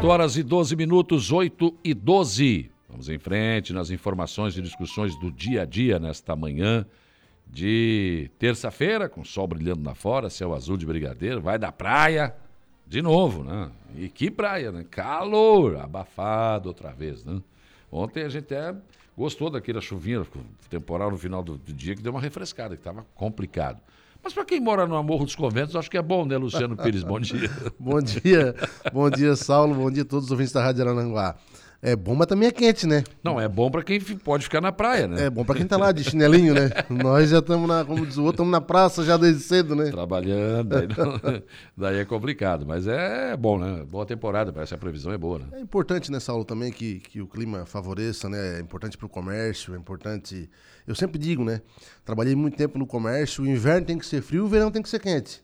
8 horas e 12 minutos, 8 e 12. Vamos em frente nas informações e discussões do dia a dia nesta manhã de terça-feira, com sol brilhando lá fora, céu azul de brigadeiro, vai da praia de novo, né? E que praia, né? Calor, abafado outra vez, né? Ontem a gente até gostou daquela chuvinha temporal no final do, do dia que deu uma refrescada, que estava complicado. Mas para quem mora no Morro dos Conventos, acho que é bom, né, Luciano Pires? Bom dia. bom dia, bom dia, Saulo, bom dia a todos os ouvintes da Rádio Arananguá. É bom, mas também é quente, né? Não, é bom para quem pode ficar na praia, né? É bom para quem tá lá de chinelinho, né? Nós já estamos na, como diz o outro, estamos na praça já desde cedo, né? Trabalhando, daí, não, daí, é complicado, mas é bom, né? Boa temporada, parece que a previsão é boa, né? É importante nessa aula também que, que o clima favoreça, né? É importante para o comércio, é importante. Eu sempre digo, né? Trabalhei muito tempo no comércio, o inverno tem que ser frio, o verão tem que ser quente.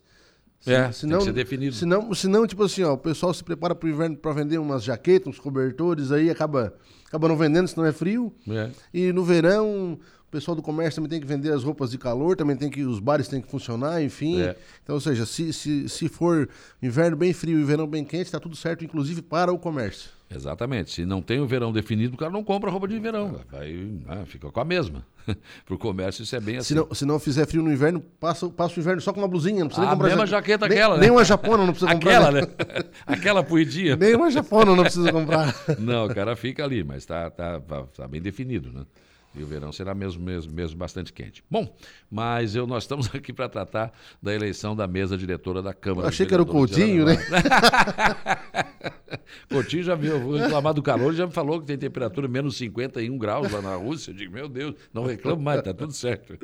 É, senão, tem que ser definido. Senão, senão, tipo assim, ó, o pessoal se prepara para o inverno para vender umas jaquetas, uns cobertores, aí acaba, acaba não vendendo, senão é frio. É. E no verão, pessoal do comércio também tem que vender as roupas de calor, também tem que os bares têm que funcionar, enfim. É. Então, ou seja, se, se, se for inverno bem frio e verão bem quente, está tudo certo, inclusive para o comércio. Exatamente. Se não tem o verão definido, o cara não compra roupa de verão. Vai, ah, fica com a mesma. Para o comércio isso é bem assim. Se não, se não fizer frio no inverno, passa, passa o inverno só com uma blusinha, não precisa ah, comprar. A mesma jaqueta nem, aquela, né? Nem uma japona não precisa comprar. Aquela, né? aquela puidinha. Nem uma japona não precisa comprar. não, o cara fica ali, mas está tá, tá, tá bem definido, né? E o verão será mesmo, mesmo, mesmo bastante quente. Bom, mas eu, nós estamos aqui para tratar da eleição da mesa diretora da Câmara. Eu achei que era o Coutinho, né? Coutinho já viu reclamar do calor, já me falou que tem temperatura menos 51 graus lá na Rússia. Eu digo, meu Deus, não reclamo mais, tá tudo certo.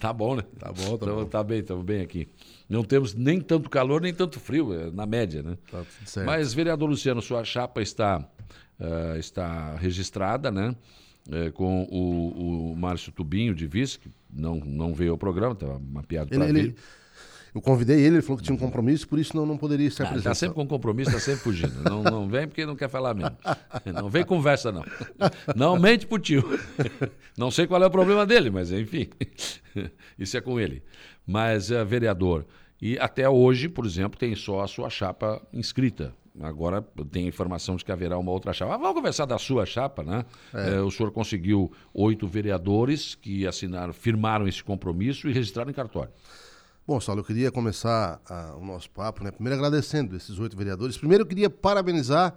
Tá bom, né? Tá bom, tá então, bom. Tá bem, estamos bem aqui. Não temos nem tanto calor, nem tanto frio, é na média, né? Tá tudo certo. Mas, vereador Luciano, sua chapa está, uh, está registrada, né? É, com o, o Márcio Tubinho de vice, que não, não veio ao programa, estava mapeado para vir. Eu convidei ele, ele falou que tinha um compromisso, por isso não, não poderia se apresentar. Está sempre com compromisso, está sempre fugindo. Não, não vem porque não quer falar mesmo. Não vem conversa, não. Não mente pro tio. Não sei qual é o problema dele, mas enfim. Isso é com ele. Mas, é, vereador, e até hoje, por exemplo, tem só a sua chapa inscrita. Agora tem informação de que haverá uma outra chapa. Mas vamos conversar da sua chapa, né? É. É, o senhor conseguiu oito vereadores que assinaram, firmaram esse compromisso e registraram em cartório. Bom, Saulo, eu queria começar a, o nosso papo, né? Primeiro agradecendo esses oito vereadores. Primeiro eu queria parabenizar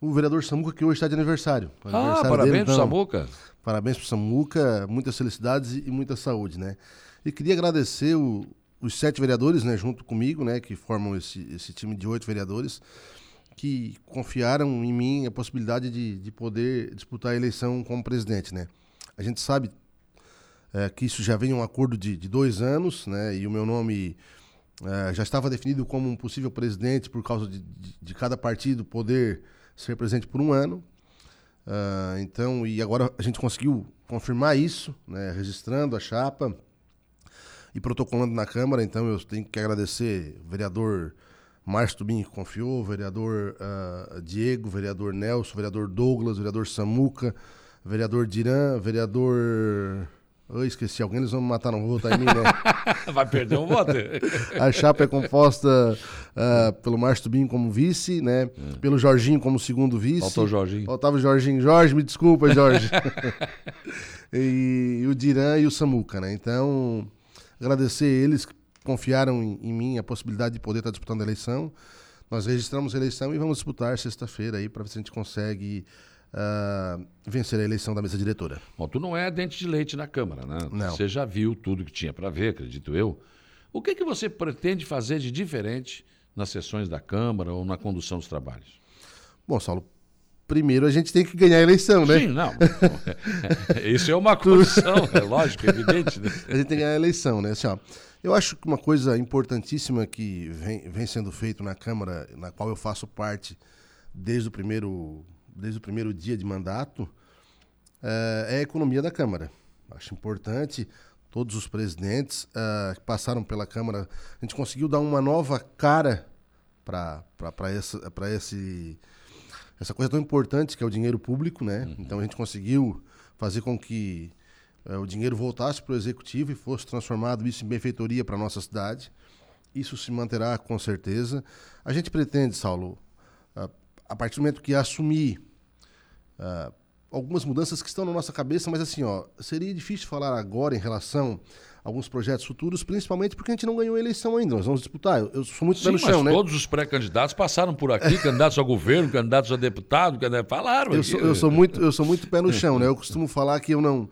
o vereador Samuca, que hoje está de aniversário. ah, aniversário parabéns dele, então, Samuca. Parabéns para Samuca, muitas felicidades e, e muita saúde, né? E queria agradecer o, os sete vereadores, né, junto comigo, né, que formam esse, esse time de oito vereadores, que confiaram em mim a possibilidade de, de poder disputar a eleição como presidente, né. A gente sabe é, que isso já vem um acordo de, de dois anos, né, e o meu nome é, já estava definido como um possível presidente por causa de, de, de cada partido poder ser presidente por um ano. Uh, então, e agora a gente conseguiu confirmar isso, né, registrando a chapa e protocolando na Câmara, então eu tenho que agradecer o vereador Márcio Tubinho que confiou, o vereador uh, Diego, o vereador Nelson, o vereador Douglas, o vereador Samuca, o vereador Diran, o vereador. Eu esqueci alguém, eles vão me matar, não vou votar em mim, né? Vai perder um voto. a chapa é composta uh, pelo Márcio Tubinho como vice, né? É. Pelo Jorginho como segundo vice. Faltou o Jorginho. Faltava o Jorginho. Jorge, me desculpa, Jorge. e, e o Diran e o Samuca, né? Então, Agradecer eles que confiaram em, em mim a possibilidade de poder estar disputando a eleição. Nós registramos a eleição e vamos disputar sexta-feira aí para ver se a gente consegue uh, vencer a eleição da mesa diretora. Bom, tu não é dente de leite na Câmara, né? Não. Você já viu tudo que tinha para ver, acredito eu. O que, que você pretende fazer de diferente nas sessões da Câmara ou na condução dos trabalhos? Bom, Saulo, primeiro a gente tem que ganhar a eleição, né? Sim, não. Isso é uma condição, é lógico, é evidente. Né? A gente tem que ganhar a eleição, né? Assim, ó, eu acho que uma coisa importantíssima que vem, vem sendo feito na Câmara, na qual eu faço parte desde o primeiro, desde o primeiro dia de mandato, é, é a economia da Câmara. Acho importante todos os presidentes uh, que passaram pela Câmara, a gente conseguiu dar uma nova cara para esse essa coisa tão importante que é o dinheiro público, né? Uhum. Então a gente conseguiu fazer com que é, o dinheiro voltasse para o executivo e fosse transformado isso em benfeitoria para a nossa cidade. Isso se manterá com certeza. A gente pretende, Saulo, a partir do momento que assumir uh, algumas mudanças que estão na nossa cabeça, mas assim, ó, seria difícil falar agora em relação a alguns projetos futuros, principalmente porque a gente não ganhou a eleição ainda. Nós vamos disputar. Eu, eu sou muito Sim, pé no chão, né? Todos os pré-candidatos passaram por aqui, candidatos ao governo, candidatos a deputado, candidatos, falaram. Eu sou, eu sou, muito, eu sou muito pé no chão, né? Eu costumo falar que eu não.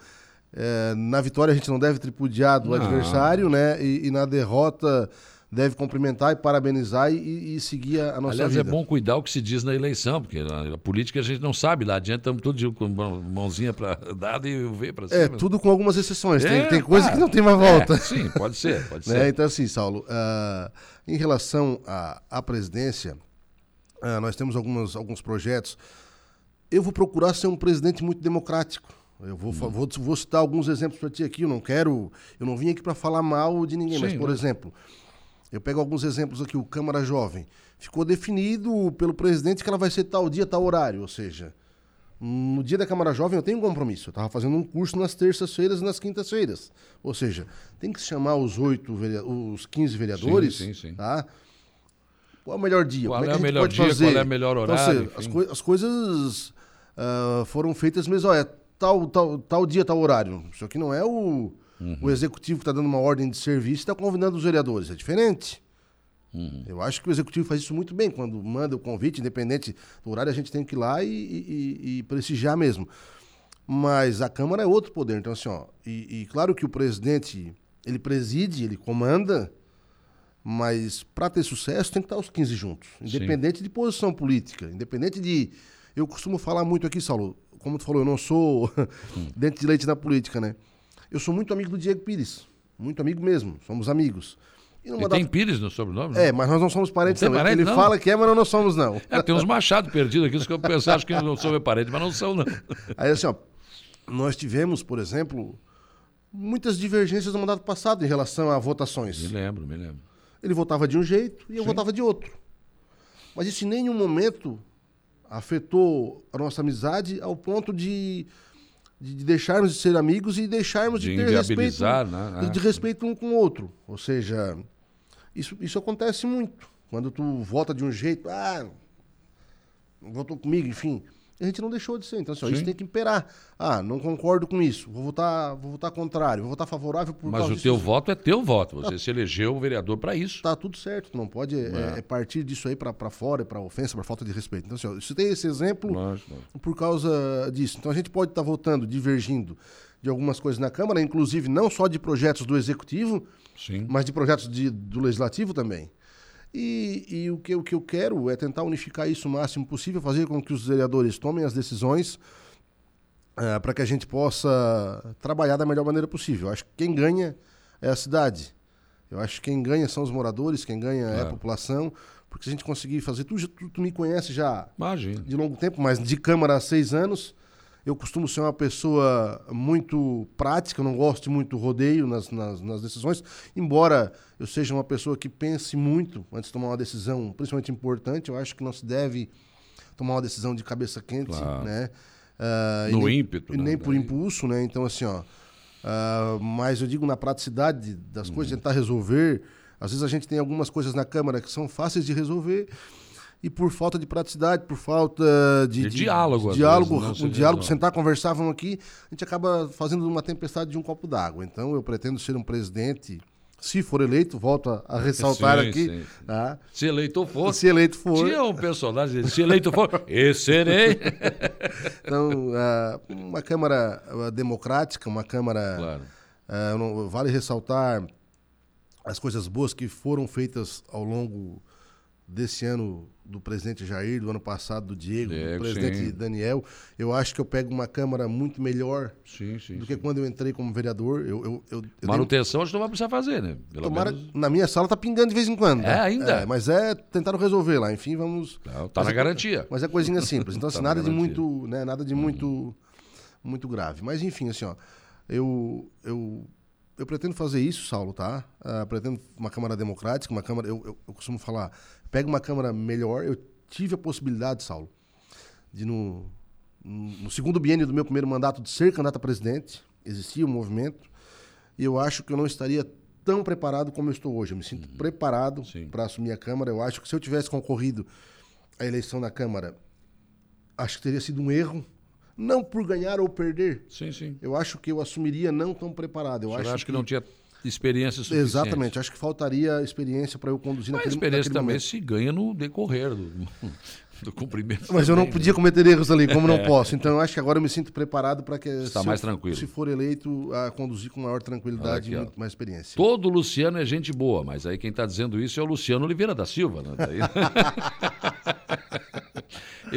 É, na vitória a gente não deve tripudiar do não. adversário, né? E, e na derrota deve cumprimentar e parabenizar e, e seguir a, nossa Aliás, vida. é bom cuidar o que se diz na eleição, porque a, a política a gente não sabe. Lá adianta estamos todos com mãozinha para dada e ver para é, cima. É, tudo com algumas exceções. É, tem, tem coisa ah, que não tem mais volta. É, sim, pode ser, pode né? ser. Então, assim, Saulo, uh, em relação à, à presidência, uh, nós temos algumas, alguns projetos. Eu vou procurar ser um presidente muito democrático. Eu vou, hum. vou, vou citar alguns exemplos para ti aqui. Eu não quero. Eu não vim aqui para falar mal de ninguém, Sim, mas, por né? exemplo, eu pego alguns exemplos aqui, o Câmara Jovem. Ficou definido pelo presidente que ela vai ser tal dia, tal horário. Ou seja, no dia da Câmara Jovem eu tenho um compromisso. Eu estava fazendo um curso nas terças-feiras e nas quintas-feiras. Ou seja, tem que chamar os oito, os 15 vereadores. Sim, sim, sim. Tá? Qual é o melhor dia? Qual é, é o melhor dia? Fazer? Qual é o melhor horário? Então, as, coi as, coisas uh, foram feitas mesmo. Olha, tal, tal, tal dia, tal horário. Isso aqui não é o Uhum. O executivo está dando uma ordem de serviço está convidando os vereadores. É diferente. Uhum. Eu acho que o executivo faz isso muito bem. Quando manda o convite, independente do horário, a gente tem que ir lá e, e, e prestigiar mesmo. Mas a Câmara é outro poder. Então, assim, ó, e, e claro que o presidente, ele preside, ele comanda, mas para ter sucesso tem que estar os 15 juntos. Independente Sim. de posição política, independente de. Eu costumo falar muito aqui, Saulo, como tu falou, eu não sou hum. dente de leite na política, né? Eu sou muito amigo do Diego Pires. Muito amigo mesmo. Somos amigos. E, e tem Pires no sobrenome? É, mas nós não somos parentes, não. não. Parente, Ele não. fala que é, mas nós não somos, não. É, tem uns machados perdidos aqui, que eu penso, acho que não são parentes, mas não são, não. Aí, assim, ó, nós tivemos, por exemplo, muitas divergências no mandato passado em relação a votações. Me lembro, me lembro. Ele votava de um jeito e eu Sim. votava de outro. Mas isso em nenhum momento afetou a nossa amizade ao ponto de de, deixarmos de ser amigos e deixarmos de, de ter respeito, né? de respeito um com o outro. Ou seja, isso, isso acontece muito. Quando tu vota de um jeito, ah, votou comigo, enfim a gente não deixou de ser. Então, assim, ó, isso tem que imperar. Ah, não concordo com isso. Vou votar, vou votar contrário, vou votar favorável por Mas o teu voto é teu voto. Você tá. se elegeu o vereador para isso. Tá tudo certo. Tu não pode é. É, partir disso aí para fora, para ofensa, para falta de respeito. Então, assim, ó, isso tem esse exemplo Lógico. por causa disso. Então, a gente pode estar tá votando, divergindo de algumas coisas na Câmara, inclusive não só de projetos do Executivo, Sim. mas de projetos de, do Legislativo também. E, e, o, que, o que eu quero é tentar unificar isso o máximo possível, fazer com que os vereadores tomem as decisões uh, para que a gente possa trabalhar da melhor maneira possível. Eu acho que quem ganha é a cidade. Eu acho que quem ganha são os moradores, quem ganha é, é a população. Porque se a gente conseguir fazer. Tu, tu, tu me conhece já Imagina. de longo tempo, mas de Câmara há seis anos. Eu costumo ser uma pessoa muito prática, não gosto de muito rodeio nas, nas, nas, decisões, embora eu seja uma pessoa que pense muito antes de tomar uma decisão, principalmente importante, eu acho que não se deve tomar uma decisão de cabeça quente, claro. né? Uh, no nem, ímpeto. E nem né? por impulso, né? Então, assim, ó. Uh, mas eu digo na praticidade das coisas, uhum. tentar resolver. Às vezes a gente tem algumas coisas na Câmara que são fáceis de resolver e por falta de praticidade, por falta de, de, de diálogo, de diálogo, vezes, um diálogo, sentar, conversar, vamos aqui, a gente acaba fazendo uma tempestade de um copo d'água. Então eu pretendo ser um presidente se for eleito, volto a, ressaltar sim, aqui. Sim. Tá? Se eleito for. Se eleito for. Tinha um personagem, se eleito for, e serei. então, uh, uma Câmara uh, democrática, uma Câmara. Claro. Não, vale ressaltar as coisas boas que foram feitas ao longo desse ano do presidente Jair, do ano passado do Diego, Diego do presidente sim. Daniel, eu acho que eu pego uma Câmara muito melhor sim, sim, do que quando eu entrei como vereador. Eu, eu, eu, eu Manutenção a gente não vai precisar fazer, né? Pelo Tomara, menos... Na minha sala tá pingando de vez em quando. É, ainda? É, mas é tentaram resolver lá. Enfim, vamos... Não, tá mas na é, garantia. Mas é coisinha simples. Então, tá assim, nada de muito, né, nada de muito, hum. muito grave. Mas, enfim, assim, ó, eu... eu eu pretendo fazer isso, Saulo, tá? Uh, pretendo uma Câmara democrática, uma Câmara. Eu, eu, eu costumo falar, pega uma Câmara melhor. Eu tive a possibilidade, Saulo, de no, no segundo biênio do meu primeiro mandato de ser candidato a presidente, existia um movimento, e eu acho que eu não estaria tão preparado como eu estou hoje. Eu me sinto uhum. preparado para assumir a Câmara. Eu acho que se eu tivesse concorrido à eleição na Câmara acho que teria sido um erro. Não por ganhar ou perder. Sim, sim. Eu acho que eu assumiria não tão preparado. Eu acho, acho que, que não tinha experiência suficiente. Exatamente, acho que faltaria experiência para eu conduzir Mas naquele, experiência naquele também momento. se ganha no decorrer do, do cumprimento. Mas eu não também, podia né? cometer erros ali, como não posso. Então eu acho que agora eu me sinto preparado para que Está se mais eu- tranquilo. se for eleito a conduzir com maior tranquilidade aqui, e muito mais experiência. Todo Luciano é gente boa, mas aí quem está dizendo isso é o Luciano Oliveira da Silva. Né? Daí-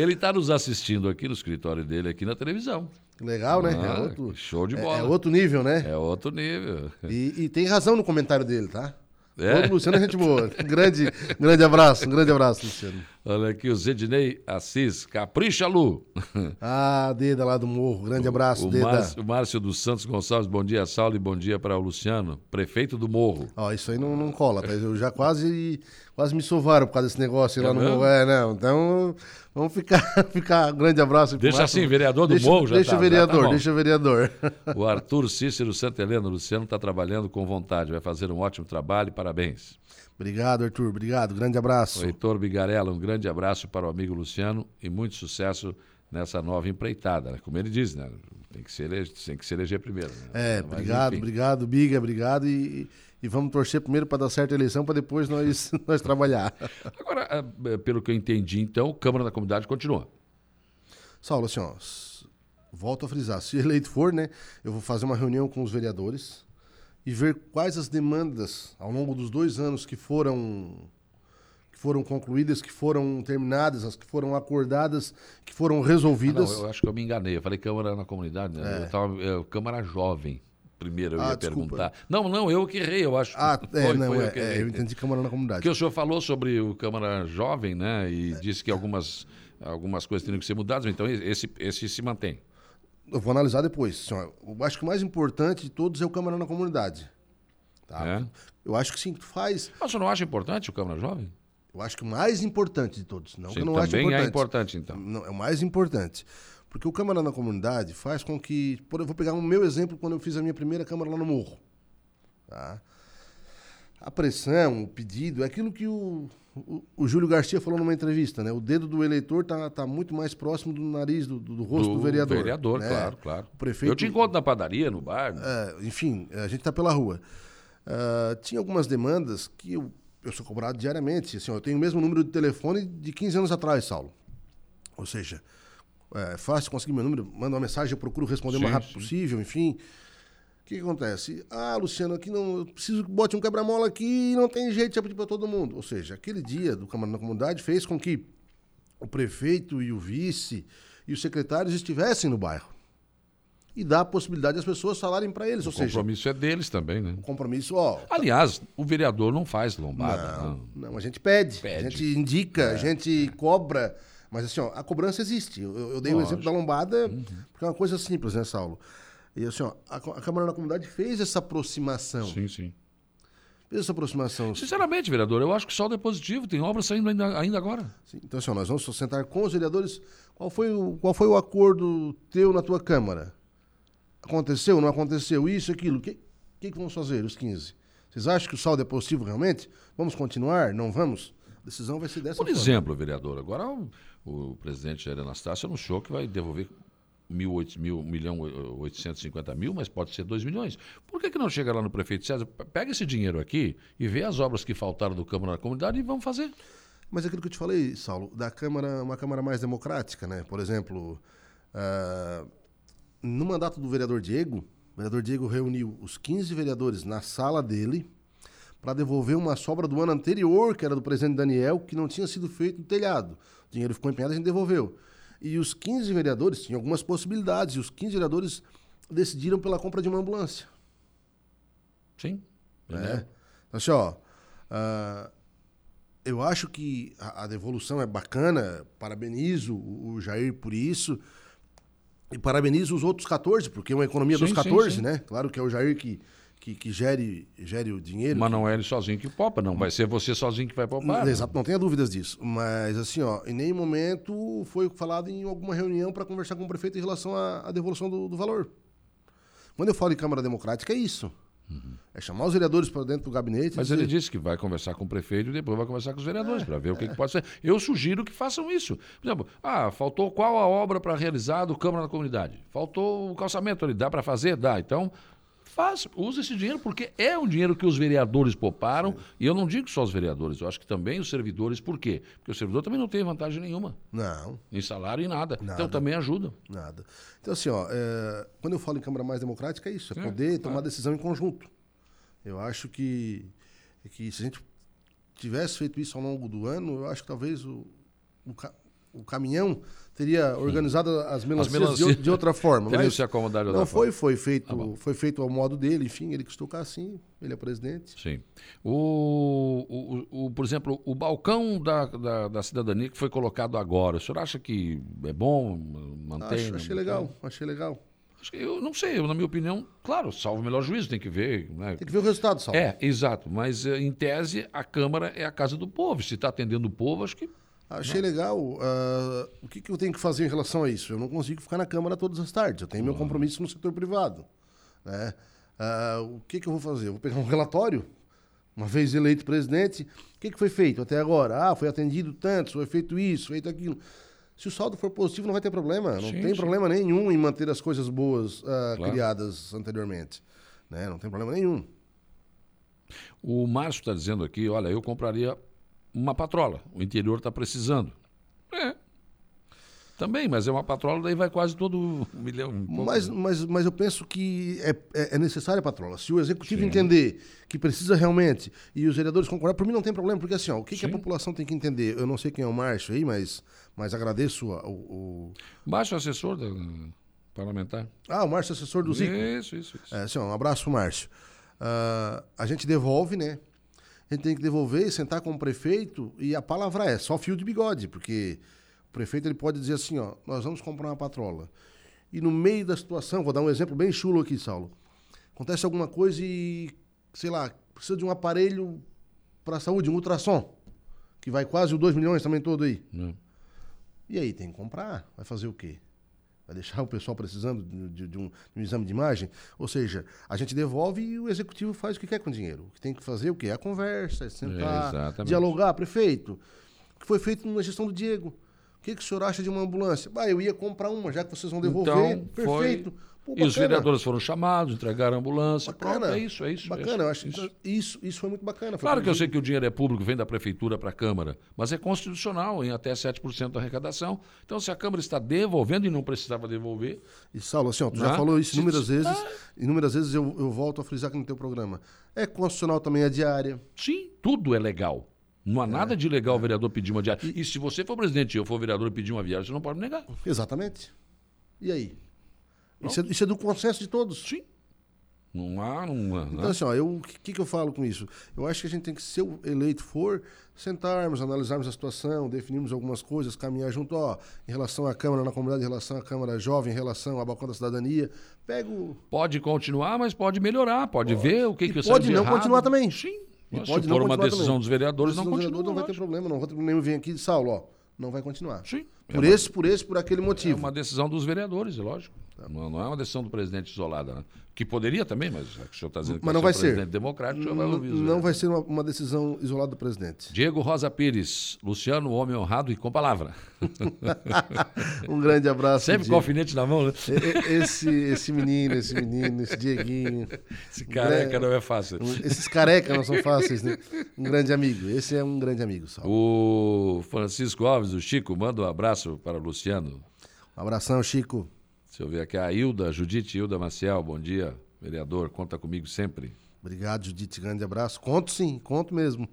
Ele está nos assistindo aqui no escritório dele, aqui na televisão. Legal, né? Ah, é, outro, show de é- bola. é outro nível, né? É outro nível. E, e tem razão no comentário dele, tá? É? Todo Luciano é gente boa. grande, grande abraço, um grande abraço, Luciano. Olha aqui o Zedinei Assis, capricha Lu. Ah, Deda lá do Morro, grande abraço, o, Deda. Márcio, o Márcio dos Santos Gonçalves, bom dia, Saulo, e bom dia para o Luciano, prefeito do Morro. Ó, isso aí não, não cola, tá? Eu já quase, quase me sovaram por causa desse negócio lá É no? Morro. É, não. Então, vamos ficar, ficar grande abraço. Deixa assim, vereador do deixa, Morro já Deixa tá- o tá vereador, bom. deixa o vereador. O Arthur Cícero Santa Helena, o Luciano está trabalhando com vontade, vai fazer um ótimo trabalho, parabéns. Obrigado, Arthur, obrigado. Grande abraço. O Heitor Bigarella, um grande abraço para o amigo Luciano e muito sucesso nessa nova empreitada. né? Como ele diz, né? Tem que se eleger, tem que se eleger primeiro. né? É, Mas, obrigado, enfim. obrigado, Biga, obrigado. E, e vamos torcer primeiro para dar certa eleição, para depois nós, nós trabalhar. Agora, eh, pelo que eu entendi, então, Câmara da Comunidade continua. Saulo, assim, ó, volto a frisar, se eleito for, né, eu vou fazer uma reunião com os vereadores e ver quais as demandas ao longo dos dois anos que foram que foram concluídas, que foram terminadas, as que foram acordadas, que foram Ah, não, resolvidas. eu acho que eu me enganei. Eu falei Câmara na Comunidade, né? Eu tava, é, Câmara Jovem. Primeiro eu Ah, ia desculpa. perguntar. Não, não, eu que errei, eu acho. Ah, que é, foi, não, foi é, que é, eu entendi Câmara na Comunidade. Porque o senhor falou sobre o Câmara Jovem, né? E disse que algumas, algumas coisas teriam que ser mudadas, então esse, esse se mantém. Eu vou analisar depois. Eu acho que o mais importante de todos é o Câmara na Comunidade. Tá? É? Eu acho que sim, tu faz. Mas o senhor não acha importante o Câmara Jovem? Eu acho que o mais importante de todos. Não que Sim, eu não acho também importante. é importante, então. Não, é o mais importante. Porque o Câmara na Comunidade faz com que. Por, eu vou pegar o meu exemplo quando eu fiz a minha primeira Câmara lá no Morro. Tá? A pressão, o pedido, é aquilo que o, o, o Júlio Garcia falou numa entrevista, né? O dedo do eleitor tá, tá muito mais próximo do nariz, do, do, do rosto do, vereador. Vereador, né? claro, claro. O prefeito, Eu te encontro na padaria, no bar. né? é, enfim, a gente está pela rua. Ah, tinha algumas demandas que eu, eu sou cobrado diariamente. Assim, ó, eu tenho o mesmo número de telefone de 15 anos atrás, Saulo. Ou seja, é fácil conseguir meu número, manda uma mensagem, eu procuro responder o mais Sim, rápido sim. possível, enfim. O que, que acontece? Ah, Luciano, aqui não. Eu preciso que bote um quebra-mola aqui e não tem jeito de pedir para todo mundo. Ou seja, aquele dia do Câmara da Comunidade fez com que o prefeito e o vice e os secretários estivessem no bairro. E dá a possibilidade das pessoas falarem para eles. O Ou seja, compromisso é deles também, né? o compromisso, ó. Aliás, o vereador não faz lombada. Não. Não, a gente pede, Pede. a gente indica, a gente cobra. Mas assim, ó, a cobrança existe. Eu, eu- eu dei o exemplo da lombada, porque é uma coisa simples, né, Saulo? E assim, ó, a, a Câmara da Comunidade fez essa aproximação. Sim, sim. Fez essa aproximação. Sinceramente, vereador, eu acho que o saldo é positivo. Tem obra saindo ainda, ainda agora. Sim, Então, assim, ó, nós vamos sentar com os vereadores. Qual foi, o, qual foi o acordo teu na tua Câmara? Aconteceu, não aconteceu? Isso, aquilo. O que, que, que vamos fazer, os 15? Vocês acham que o saldo é positivo realmente? Vamos continuar? Não vamos? A decisão vai ser dessa Por forma. exemplo, vereador, agora o, o presidente Jair Anastácio anunciou que vai devolver mil, oito- mil, milhão e 850 mil, mas pode ser 2 milhões. Por que, que não chega lá no prefeito César, pe- pega esse dinheiro aqui e vê as obras que faltaram do Câmara da Comunidade e vamos fazer? Mas aquilo que eu te falei, Saulo, da Câmara, uma Câmara mais democrática, né? Por exemplo, ah, no mandato do vereador Diego, o vereador Diego reuniu os 15 vereadores na sala dele para devolver uma sobra do ano anterior, que era do presidente Daniel, que não tinha sido feito no telhado. O dinheiro ficou empenhado e a gente devolveu. E os 15 vereadores tinham algumas possibilidades, e os 15 vereadores decidiram pela compra de uma ambulância. Sim. É. Então, assim, ó, ah, eu acho que a, a devolução é bacana, parabenizo o, o Jair por isso, e parabenizo os outros 14, porque é uma economia Sim, dos sim, 14, sim. né? Claro que é o Jair que, que, que gere, gere o dinheiro. Mas não é ele sozinho que popa, não. Vai ser você sozinho que vai popar. né? Exato, não tenha dúvidas disso. Mas, assim, ó, em nenhum momento foi falado em alguma reunião para conversar com o prefeito em relação à, à devolução do, do valor. Quando eu falo em Câmara Democrática, é isso. É chamar os vereadores para dentro do gabinete. Mas dizer, ele disse que vai conversar com o prefeito e depois vai conversar com os vereadores para ver o que, que pode ser. Eu sugiro que façam isso. Por exemplo, ah, faltou qual a obra para realizar do Câmara da Comunidade? Faltou o calçamento ali, dá para fazer? Dá. Então, faz, usa esse dinheiro, porque é um dinheiro que os vereadores pouparam, e eu não digo só os vereadores, eu acho que também os servidores, por quê? Porque o servidor também não tem vantagem nenhuma, Não, em salário e nada. Nada. Então também ajuda. nada. Então, assim, ó, é, quando eu falo em Câmara mais democrática, é isso, é É, poder tomar decisão em conjunto. Eu acho que, que se a gente tivesse feito isso ao longo do ano, eu acho que talvez o, o, o caminhão teria organizado as melancias, de, melancias o- de outra forma. Teriam mas se acomodado de não foi, foi feito, Tá bom. foi feito ao modo dele, enfim, ele quis tocar assim, ele é presidente. Sim. O, o, o- por exemplo, o balcão da, da, da cidadania que foi colocado agora, o senhor acha que é bom manter? Acho, achei legal, achei legal. Eu não sei, eu, na minha opinião, claro, salvo o melhor juízo, tem que ver. Né? Tem que ver o resultado, Sal. É, exato. Mas eh, em tese, a Câmara é a casa do povo. Se está atendendo o povo, acho que. Achei legal. ah, o que, que eu tenho que fazer em relação a isso? Eu não consigo ficar na Câmara todas as tardes. Eu tenho meu compromisso no setor privado. Né? Ah, o que, que eu vou fazer? Eu vou pegar um relatório, uma vez eleito presidente. O que, que foi feito até agora? Ah, foi atendido tanto, foi feito isso, feito aquilo. Se o saldo for positivo, não vai ter problema. Não Sim, tem sim. problema nenhum em manter as coisas boas ah, Claro. criadas anteriormente. Né? Não tem problema nenhum. O Márcio está dizendo aqui: olha, eu compraria uma patrola. O interior está precisando. É. Também, mas é uma patrola, daí vai quase todo um milhão. um Mas, né? mas, mas eu penso que é, é, é necessária a patrola. Se o executivo Sim. entender que precisa realmente e os vereadores concordarem, por mim não tem problema, porque assim, ó, o que, que a população tem que entender? Eu não sei quem é o Márcio aí, mas, mas agradeço a- o, o- Baixo assessor da, parlamentar. Ah, o Márcio, assessor do Zico. Isso, isso, isso. É, assim, ó, um abraço Márcio. Ah, a gente devolve, né? A gente tem que devolver, sentar com o prefeito e a palavra é só fio de bigode, porque o prefeito ele pode dizer assim, ó, nós vamos comprar uma patrola. E no meio da situação, vou dar um exemplo bem chulo aqui, Saulo. Acontece alguma coisa e, sei lá, precisa de um aparelho para a saúde, um ultrassom, que vai quase os 2 milhões também todo aí. Né? E aí, tem que comprar. Vai fazer o quê? Vai deixar o pessoal precisando de, de- um, de um exame de imagem? Ou seja, a gente devolve e o executivo faz o que quer com o dinheiro. O que tem que fazer o quê? A conversa, é sentar, exatamente. dialogar. Prefeito, o que foi feito na gestão do Diego? O que, que o senhor acha de uma ambulância? Ah, eu ia comprar uma, já que vocês vão devolver. Então, Perfeito. foi- Pô, E os vereadores foram chamados, entregaram a ambulância. Bacana. Pronto, é isso, é isso. Bacana, é eu acho isso. isso. isso, isso foi muito bacana. Foi Claro que eu sei que o dinheiro é público, vem da prefeitura para a Câmara, mas é constitucional em até 7% da arrecadação. Então, se a Câmara está devolvendo e não precisava devolver, E Saulo, assim, ó, tu já Né? falou isso inúmeras se- vezes, Ah. inúmeras vezes eu, eu volto a frisar aqui no teu programa. É constitucional também a diária. sim, tudo é legal. Não há É. nada de legal o vereador pedir uma diária. E, se você for presidente e eu for vereador e pedir uma diária, você não pode negar. Exatamente. E aí? Isso é, isso é do consenso de todos. Sim. Não há, não há. né? Então, assim, ó, eu- o que, que eu falo com isso? Eu acho que a gente tem que, se o eleito for, sentarmos, analisarmos a situação, definirmos algumas coisas, caminhar junto, ó, em relação à Câmara na comunidade, em relação à Câmara Jovem, em relação ao balcão da cidadania. Pega o. Pode continuar, mas pode melhorar, pode, ver o que, E que pode não continuar também. Sim. E pode se não for uma decisão também. dos vereadores, não Decisão do continua. vereador não vai ter problema, não. Nem vem aqui de Saulo, ó. Não vai continuar. Sim. Por É uma- esse, por esse, por aquele É motivo. uma decisão dos vereadores, é lógico. Não, não é uma decisão do presidente isolada. Né? Que poderia também, mas que o senhor está dizendo que Mas não vai vai ser presidente democrático, o senhor vai Não, ouvir não vereadores. vai ser uma, uma decisão isolada do presidente. Diego Rosa Pires, Luciano, homem honrado e com palavra. Um grande abraço. Sempre com Diego. alfinete na mão, né? Esse, esse menino, esse menino, esse Dieguinho. Esse careca não é fácil. Esses carecas não são fáceis, né? Um grande amigo. Esse é um grande amigo, Sal. O Francisco Alves, o Chico, manda um abraço para o Luciano. Um abração, Chico. Deixa eu ver aqui. A Hilda, Judite Hilda Maciel, bom dia, vereador. Conta comigo sempre. Obrigado, Judite. Grande abraço. Conto sim, conto mesmo.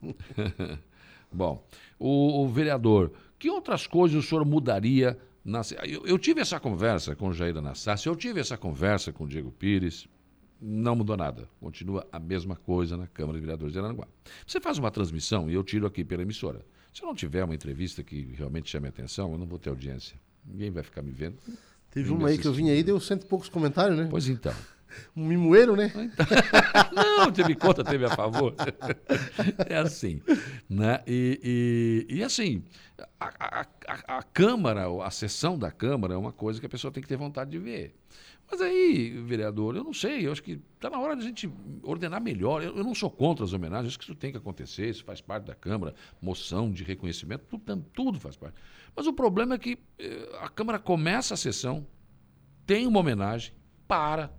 Bom, o, o vereador, que outras coisas o senhor mudaria? Na, eu, eu tive essa conversa com o Jair Anastasia, eu tive essa conversa com o Diego Pires, não mudou nada. Continua a mesma coisa na Câmara de Vereadores de Aranaguá. Você faz uma transmissão e eu tiro aqui pela emissora. Se eu não tiver uma entrevista que realmente chame a atenção, eu não vou ter audiência. Ninguém vai ficar me vendo. Teve uma aí que eu vim aí, deu cento e poucos comentários, né? Pois então. um mimoeiro, né? Não, teve contra, teve a favor. É assim. Né? E, e, e assim, a, a, a, a Câmara, a sessão da Câmara é uma coisa que a pessoa tem que ter vontade de ver. Mas aí, vereador, eu não sei, eu acho que está na hora de a gente ordenar melhor. Eu, eu, não sou contra as homenagens, acho que isso tem que acontecer, isso faz parte da Câmara, moção de reconhecimento, tudo, tudo faz parte. Mas o problema é que eh, a Câmara começa a sessão, tem uma homenagem, para,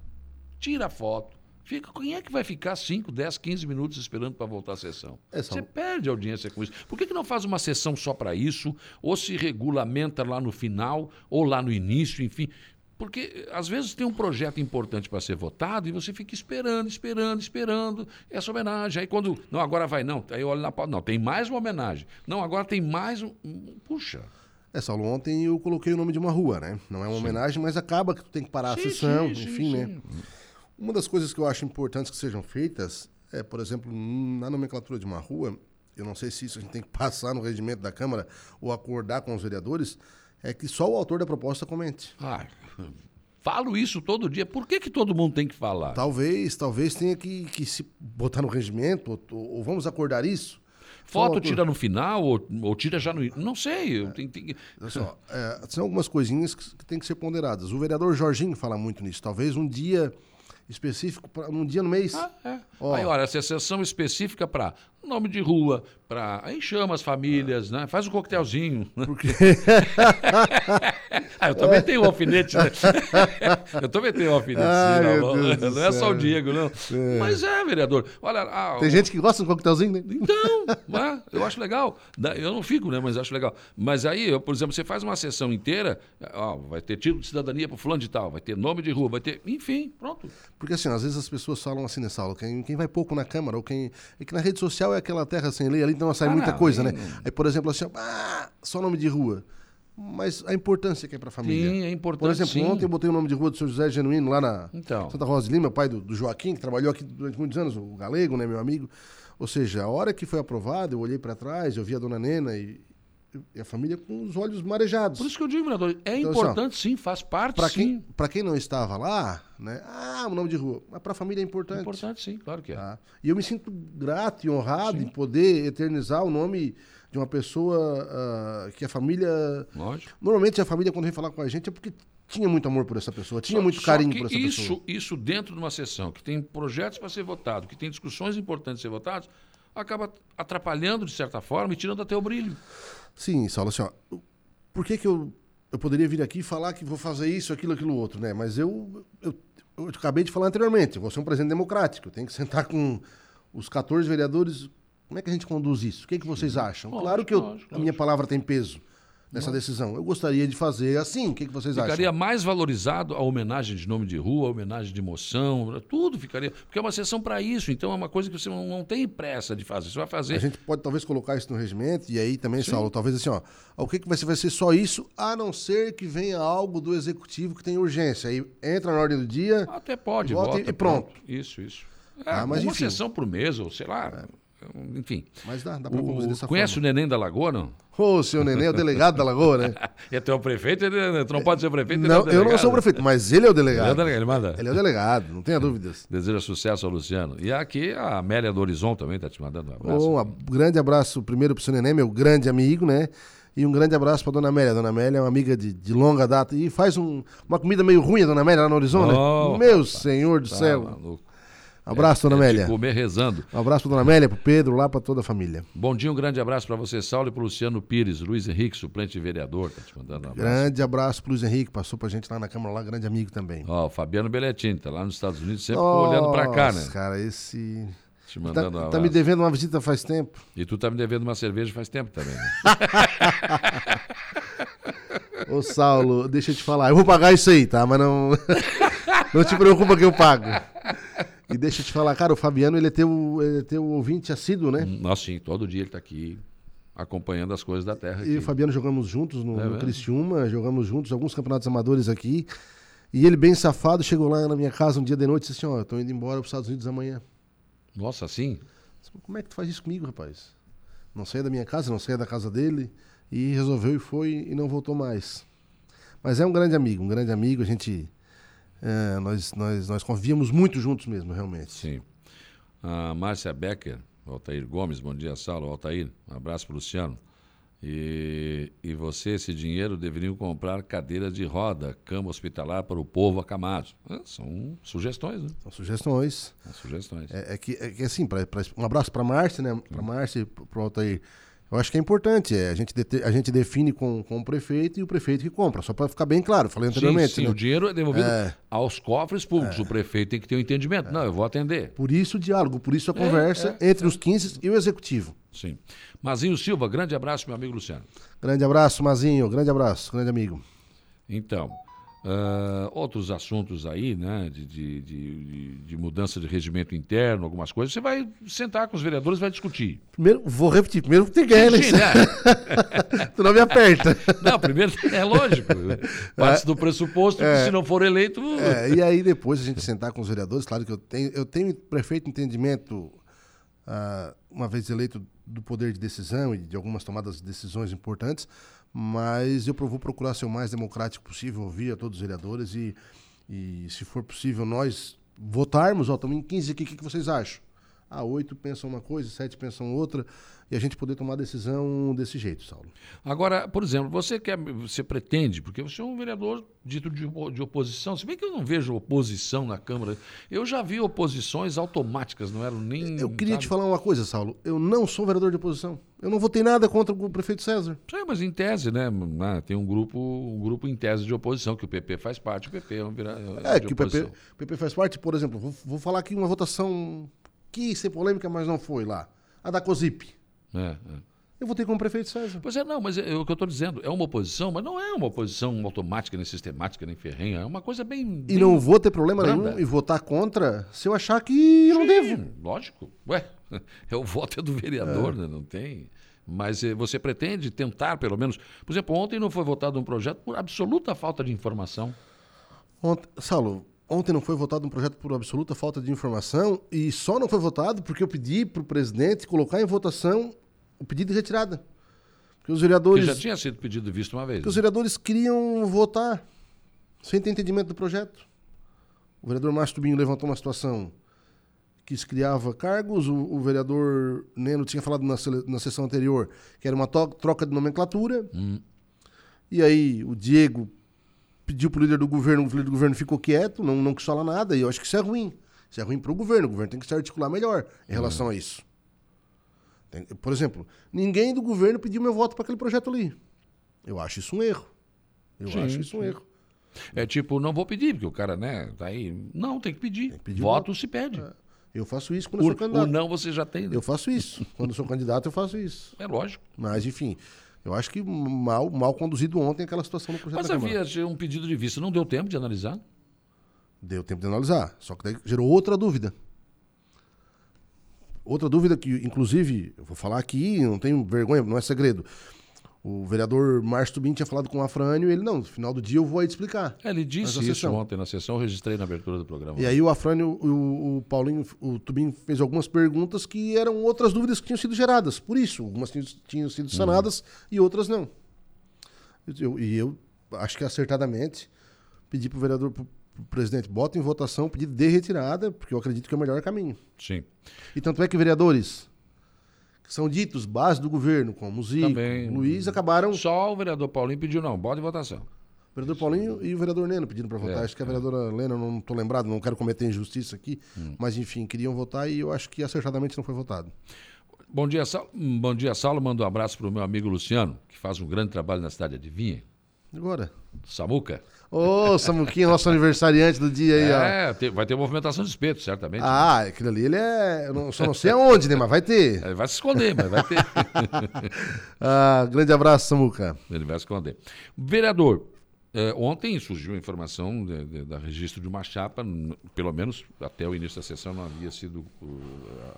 tira a foto, Fica, quem é que vai ficar 5, 10, 15 minutos esperando para voltar à sessão? É Você perde audiência com isso. Por que, que não faz uma sessão só para isso? Ou se regulamenta lá no final, ou lá no início, enfim. Porque às vezes tem um projeto importante para ser votado e você fica esperando, esperando, esperando essa homenagem. Aí quando. Não, agora vai, não. Aí olha na pauta. Não, tem mais uma homenagem. Não, agora tem mais um. Puxa. É, Saulo, ontem eu coloquei o nome de uma rua, né? Não é uma sim. homenagem, mas acaba que tu tem que parar sim, a sessão, sim, enfim, né? Uma das coisas que eu acho importantes que sejam feitas é, por exemplo, na nomenclatura de uma rua, eu não sei se isso a gente tem que passar no regimento da Câmara ou acordar com os vereadores, é que só o autor da proposta comente. Ah, falo isso todo dia. Por que, que todo mundo tem que falar? Talvez, talvez tenha que, que se botar no regimento, ou, ou vamos acordar isso. Foto tira no final ou, ou, tira já no. Não sei. Eu tenho, tenho... Só, é, são algumas coisinhas que, que têm que ser ponderadas. O vereador Jorginho fala muito nisso. Talvez um dia específico, pra, um dia no mês. Ah, é. Aí, olha, essa sessão específica para nome de rua, para aí chama as famílias, né? Faz um coquetelzinho. Porque ah, eu também tenho um alfinete, né? eu também tenho um alfinete, Ai, não, não, não é só o Diego, não. É. Mas é, vereador. Olha, ah, tem o... gente que gosta de um coquetelzinho, né? Então, é, eu acho legal. Eu não fico, né? Mas acho legal. Mas aí, eu, por exemplo, você faz uma sessão inteira, ó, vai ter título de cidadania para fulano de tal, vai ter nome de rua, vai ter, enfim, pronto. Porque assim, às vezes as pessoas falam assim nessa aula, quem, quem vai pouco na Câmara ou quem é que na rede social é aquela terra sem lei ali, então sai ah, muita não, coisa, né? Aí, por exemplo, assim, ah, só nome de rua. Mas a importância que é para a família. Sim, é importante. Por exemplo, sim. ontem eu botei o nome de rua do seu José Genuíno lá na então. Santa Rosa de Lima, pai do, do, Joaquim, que trabalhou aqui durante muitos anos, o galego, né, meu amigo. Ou seja, a hora que foi aprovado, eu olhei para trás, eu vi a dona Nena e, e, a família com os olhos marejados. Por isso que eu digo, vereador, é então, importante assim, sim, faz parte pra sim. Quem, para quem não estava lá, né? Ah, o nome de rua. Mas para a família é importante. É importante, sim, claro que é. Tá? E eu me sinto grato e honrado sim. em poder eternizar o nome de uma pessoa uh, que a família. Lógico. Normalmente a família, quando vem falar com a gente, é porque tinha muito amor por essa pessoa, tinha só, muito carinho por essa isso, pessoa. Isso dentro de uma sessão que tem projetos para ser votado, que tem discussões importantes para ser votados, acaba atrapalhando de certa forma e tirando até o brilho. Sim, Saulo, assim, ó, por que, que eu, eu poderia vir aqui e falar que vou fazer isso, aquilo, aquilo outro, né? Mas eu, eu, eu acabei de falar anteriormente, eu vou ser um presidente democrático, eu tenho que sentar com os 14 vereadores. Como é que a gente conduz isso? O que, é que vocês acham? Lógico, claro que eu, lógico, a minha palavra tem peso nessa decisão. Eu gostaria de fazer assim. O que, que vocês ficaria acham? Ficaria mais valorizado a homenagem de nome de rua, a homenagem de moção, tudo ficaria. Porque é uma sessão para isso, então é uma coisa que você não, não, tem pressa de fazer. Você vai fazer. A gente pode talvez colocar isso no regimento, e aí também, Sim. Saulo, talvez assim, ó. O que, que vai ser? Vai ser só isso, a não ser que venha algo do executivo que tem urgência. Aí entra na ordem do dia. Até pode, volta, e, pronto. pronto. Isso, isso. É, ah, mas uma enfim. sessão por mês, ou sei lá. É. Enfim. Mas dá, dá pra o, dessa Conhece forma. o Neném da Lagoa, não? Ô, oh, seu Neném é o delegado da Lagoa, né? é teu prefeito, ele, tu não pode ser prefeito, não, é eu não sou prefeito, mas ele é o delegado. Ele é o delegado, ele manda. Ele é o delegado, não tenha dúvidas. Deseja sucesso ao Luciano. E aqui a Amélia do Horizonte também tá te mandando um abraço. Oh, um grande abraço primeiro pro seu Neném, meu grande amigo, né? E um grande abraço para dona Amélia. Dona Amélia é uma amiga de, de longa data. E faz um, uma comida meio ruim, a dona Amélia, lá no Horizonte, oh, né? Meu rapaz, senhor do tá céu. Maluco. Abraço, é, dona Amélia. Comer rezando. Um abraço para dona Amélia, para Pedro, lá para toda a família. Bom dia, um grande abraço para você, Saulo, e para Luciano Pires, Luiz Henrique, suplente vereador, tá te mandando um abraço. Grande abraço para Luiz Henrique, passou para a gente lá na Câmara, lá, grande amigo também. Ó, o Fabiano Belletini, tá lá nos Estados Unidos, sempre Nossa, olhando para cá, né? cara, esse... Te mandando tá, um tá me devendo uma visita faz tempo. E tu tá me devendo uma cerveja faz tempo também, né? Ô, Saulo, deixa eu te falar. Eu vou pagar isso aí, tá? Mas não. não te preocupa que eu pago. E deixa eu te falar, cara, o Fabiano, ele é teu, ele é teu ouvinte assíduo, né? Nossa, sim, todo dia ele tá aqui acompanhando as coisas da terra. E o Fabiano jogamos juntos no, é no Criciúma, jogamos juntos alguns campeonatos amadores aqui. E ele, bem safado, chegou lá na minha casa um dia de noite e disse assim: Ó, oh, tô indo embora para os Estados Unidos amanhã. Nossa, assim? Como é que tu faz isso comigo, rapaz? Não saia da minha casa, não saia da casa dele. E resolveu e foi e não voltou mais. Mas é um grande amigo, um grande amigo. A gente É, nós, nós, nós convivíamos muito juntos mesmo, realmente. Sim. A Márcia Becker, Altair Gomes, bom dia, Saulo. Altair, um abraço para o Luciano. E, e você, esse dinheiro, deveriam comprar cadeiras de roda, cama hospitalar para o povo acamado. É, são sugestões, né? São sugestões. São sugestões. É, é, que, é que assim, pra, pra, um abraço para a Márcia, né? Para Márcia e para o Altair. Eu acho que é importante. É, a, gente a gente define com, com o prefeito e o prefeito que compra, só para ficar bem claro. Falei anteriormente. Sim, sim né? o dinheiro é devolvido é. aos cofres públicos. É. O prefeito tem que ter um entendimento. Não, eu vou atender. Por isso o diálogo, por isso a é, conversa é, entre os 15 e o executivo. Sim. Mazinho Silva, grande abraço, meu amigo Luciano. Grande abraço, Mazinho. Grande abraço, grande amigo. Então, Uh, outros assuntos aí, né, de, de, de, de, mudança de regimento interno, algumas coisas, você vai sentar com os vereadores e vai discutir. Primeiro, vou repetir, primeiro tem que ganhar eleição. Né? tu não me aperta. Não, primeiro é lógico. Parte é, do pressuposto é, que se não for eleito. É, e aí depois a gente sentar com os vereadores, claro que eu tenho, eu tenho perfeito entendimento, uh, uma vez eleito, do poder de decisão e de algumas tomadas de decisões importantes, mas eu vou procurar ser o mais democrático possível, ouvir a todos os vereadores e, e se for possível, nós votarmos, ó, estamos em 15 aqui, o que, que vocês acham? Ah, oito pensam uma coisa, sete pensam outra e a gente poder tomar decisão desse jeito, Saulo. Agora, por exemplo, você quer, você pretende, porque você é um vereador dito de, de oposição, se bem que eu não vejo oposição na Câmara, eu já vi oposições automáticas, não eram nem. Eu queria sabe? te falar uma coisa, Saulo. Eu não sou vereador de oposição. Eu não votei nada contra o prefeito César. Sim, mas em tese, né? Ah, tem um grupo, um grupo em tese de oposição, que o PP faz parte, o PP é um vereador. É, que o PP, PP faz parte, por exemplo, vou, vou falar aqui uma votação que ser polêmica, mas não foi lá. A da COSIP. É, é. Eu votei como prefeito César. Pois é, não, mas é, é o que eu estou dizendo. É uma oposição, mas não é uma oposição automática, nem sistemática, nem ferrenha. É uma coisa bem. E não vou ter problema branda. nenhum em votar contra se eu achar que eu não devo. Lógico. Ué, é o voto é do vereador, é. né? Não tem. Mas eh, você pretende tentar, pelo menos. Por exemplo, ontem não foi votado um projeto por absoluta falta de informação. Ontem, Saulo, ontem não foi votado um projeto por absoluta falta de informação e só não foi votado porque eu pedi para o presidente colocar em votação o pedido de retirada. Porque os vereadores. Que já tinha sido pedido visto uma vez. Porque né? os vereadores queriam votar sem ter entendimento do projeto. O vereador Márcio Tubinho levantou uma situação que se criava cargos, o, o vereador Neno tinha falado na, na sessão anterior que era uma troca de nomenclatura. Hum. E aí o Diego pediu para o líder do governo, o líder do governo ficou quieto, não, não quis falar nada, e eu acho que isso é ruim. Isso é ruim para o governo, o governo tem que se articular melhor em relação hum. a isso. Por exemplo, ninguém do governo pediu meu voto para aquele projeto ali. Eu acho isso um erro. Eu sim, acho isso um erro. É tipo, não vou pedir, porque o cara, né, tá aí. Não, tem que pedir. Tem que pedir voto, voto, se pede. É. Eu faço isso quando o, eu sou candidato. O não você já tem. Né? Eu faço isso. quando eu sou candidato, eu faço isso. É lógico. Mas, enfim, eu acho que mal, mal conduzido ontem aquela situação no projeto Mas havia um pedido de vista, não deu tempo de analisar? Deu tempo de analisar. Só que daí gerou outra dúvida. Outra dúvida que, inclusive, eu vou falar aqui, não tenho vergonha, não é segredo. O vereador Márcio Tubim tinha falado com o Afrânio e ele, não, no final do dia eu vou aí te explicar. É, ele disse isso sessão. ontem na sessão, eu registrei na abertura do programa. E aí o Afrânio, o, o Paulinho, o Tubim fez algumas perguntas que eram outras dúvidas que tinham sido geradas. Por isso, algumas tinham sido sanadas uhum. e outras não. Eu, e eu acho que acertadamente pedi para o vereador, presidente, bota em votação o pedido de retirada, porque eu acredito que é o melhor caminho. Sim. E tanto é que vereadores que são ditos base do governo, como o Zico, Também, Luiz, acabaram... Só o vereador Paulinho pediu não, bota em votação. O vereador Paulinho e o vereador Leno pediram para votar. É, acho que a é. vereadora Lena, não estou lembrado, não quero cometer injustiça aqui, hum. mas enfim, queriam votar e eu acho que acertadamente não foi votado. Bom dia, Saulo. Bom dia, Saulo. Manda um abraço para o meu amigo Luciano, que faz um grande trabalho na cidade de Vinha. Agora? Samuca. Ô, oh, Samuquinha, nosso aniversariante do dia aí, ó. É, vai ter movimentação de espeto, certamente. Ah, né? aquilo ali, ele é. Eu não, só não sei aonde, né? Mas vai ter. Ele vai se esconder, mas vai ter. ah, grande abraço, Samuca. Ele vai se esconder. Vereador, é, ontem surgiu a informação de, de, da registro de uma chapa, pelo menos até o início da sessão não havia sido uh,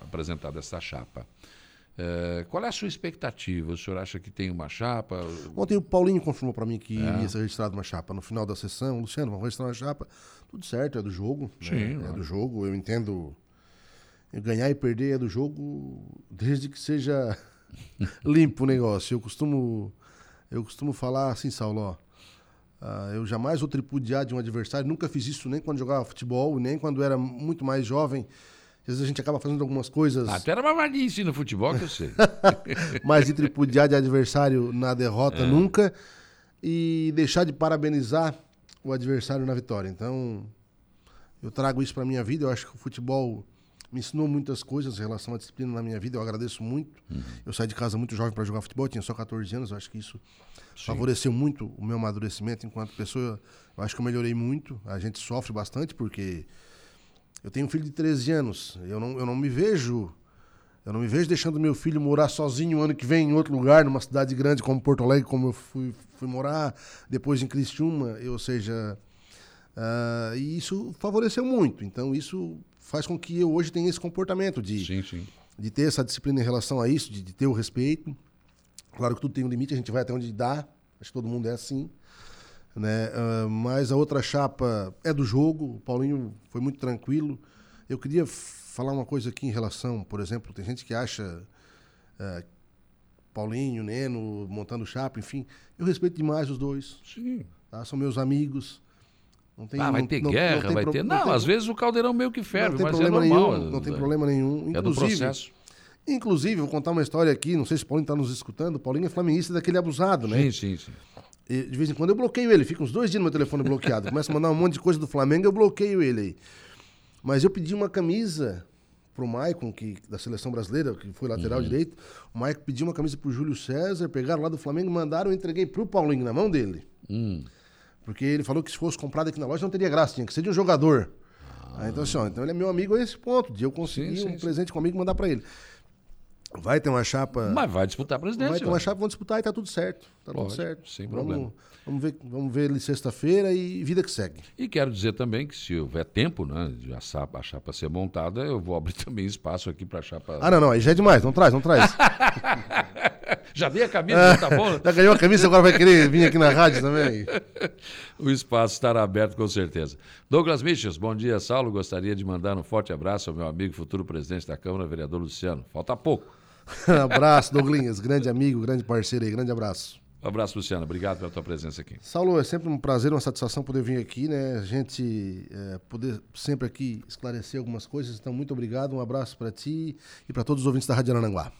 apresentada essa chapa. É, qual é a sua expectativa? O senhor acha que tem uma chapa? Ontem o Paulinho confirmou para mim que é. ia ser registrado uma chapa no final da sessão. Luciano, vamos registrar uma chapa. Tudo certo, é do jogo. Né? Sim, né? É do jogo. Eu entendo. Ganhar e perder é do jogo, desde que seja limpo o negócio. Eu costumo, eu costumo falar assim, Saulo, ó, Uh, eu jamais vou tripudiar de um adversário, nunca fiz isso nem quando jogava futebol, nem quando era muito mais jovem. Às vezes a gente acaba fazendo algumas coisas. Até era mamadice no futebol, que eu sei. Mas de tripudiar de adversário na derrota, é. nunca. E deixar de parabenizar o adversário na vitória. Então, eu trago isso para minha vida. Eu acho que o futebol me ensinou muitas coisas em relação à disciplina na minha vida. Eu agradeço muito. Uhum. Eu saí de casa muito jovem para jogar futebol, eu tinha só 14 anos. Eu acho que isso Sim. favoreceu muito o meu amadurecimento enquanto pessoa. Eu acho que eu melhorei muito. A gente sofre bastante porque eu tenho um filho de 13 anos. Eu não, eu não me vejo. Eu não me vejo deixando meu filho morar sozinho ano que vem em outro lugar, numa cidade grande como Porto Alegre, como eu fui, fui morar, depois em Criciúma, ou seja, uh, e isso favoreceu muito. Então isso faz com que eu hoje tenha esse comportamento de, sim, sim. de ter essa disciplina em relação a isso, de, de, ter o respeito. Claro que tudo tem um limite, a gente vai até onde dá, acho que todo mundo é assim. Né? Uh, mas a outra chapa é do jogo, o Paulinho foi muito tranquilo. Eu queria falar uma coisa aqui em relação, por exemplo, tem gente que acha uh, Paulinho, Neno, montando chapa, enfim. Eu respeito demais os dois. Sim. Tá? São meus amigos. Não tem, ah, vai ter não, guerra, não vai pro... ter. Não, não às vezes o caldeirão meio que ferve, mas é normal. Nenhum, não tem problema nenhum. É do processo. Inclusive, vou contar uma história aqui, não sei se o Paulinho está nos escutando. O Paulinho é flamenguista daquele abusado, né? Sim, sim, sim. E, de vez em quando eu bloqueio ele, fica uns dois dias no meu telefone bloqueado. Começa a mandar um monte de coisa do Flamengo, eu bloqueio ele aí. Mas eu pedi uma camisa pro Maicon, que, da seleção brasileira, que foi lateral uhum. direito. O Maicon pediu uma camisa pro Júlio César, pegaram lá do Flamengo, mandaram, eu entreguei pro Paulinho na mão dele. Uhum. Porque ele falou que se fosse comprado aqui na loja não teria graça, tinha que ser de um jogador. Ah. então, assim, ó, então ele é meu amigo a esse ponto, de eu conseguir sim, sim, um sim. presente comigo e mandar para ele. Vai ter uma chapa. Mas vai disputar a presidência. Vai ter uma chapa, vão disputar e tá tudo certo. Tá Pode, tudo certo. Sem vamos, problema. Vamos ver, vamos ver ele sexta-feira e vida que segue. E quero dizer também que se houver tempo, né, de a chapa, a chapa ser montada, eu vou abrir também espaço aqui para a chapa. Ah, não, não, aí já é demais, não traz, não traz. já dei a camisa, tá bom? Já ganhou a camisa, agora vai querer vir aqui na rádio também. o espaço estará aberto com certeza. Douglas Michels, bom dia, Saulo. Gostaria de mandar um forte abraço ao meu amigo futuro presidente da Câmara, vereador Luciano. Falta pouco. abraço, Douglinhas, grande amigo, grande parceiro aí, grande abraço. Um abraço, Luciano. Obrigado pela tua presença aqui. Saulo, é sempre um prazer, uma satisfação poder vir aqui, né? A gente é, poder sempre aqui esclarecer algumas coisas. Então, muito obrigado. Um abraço para ti e para todos os ouvintes da Rádio Arananguá.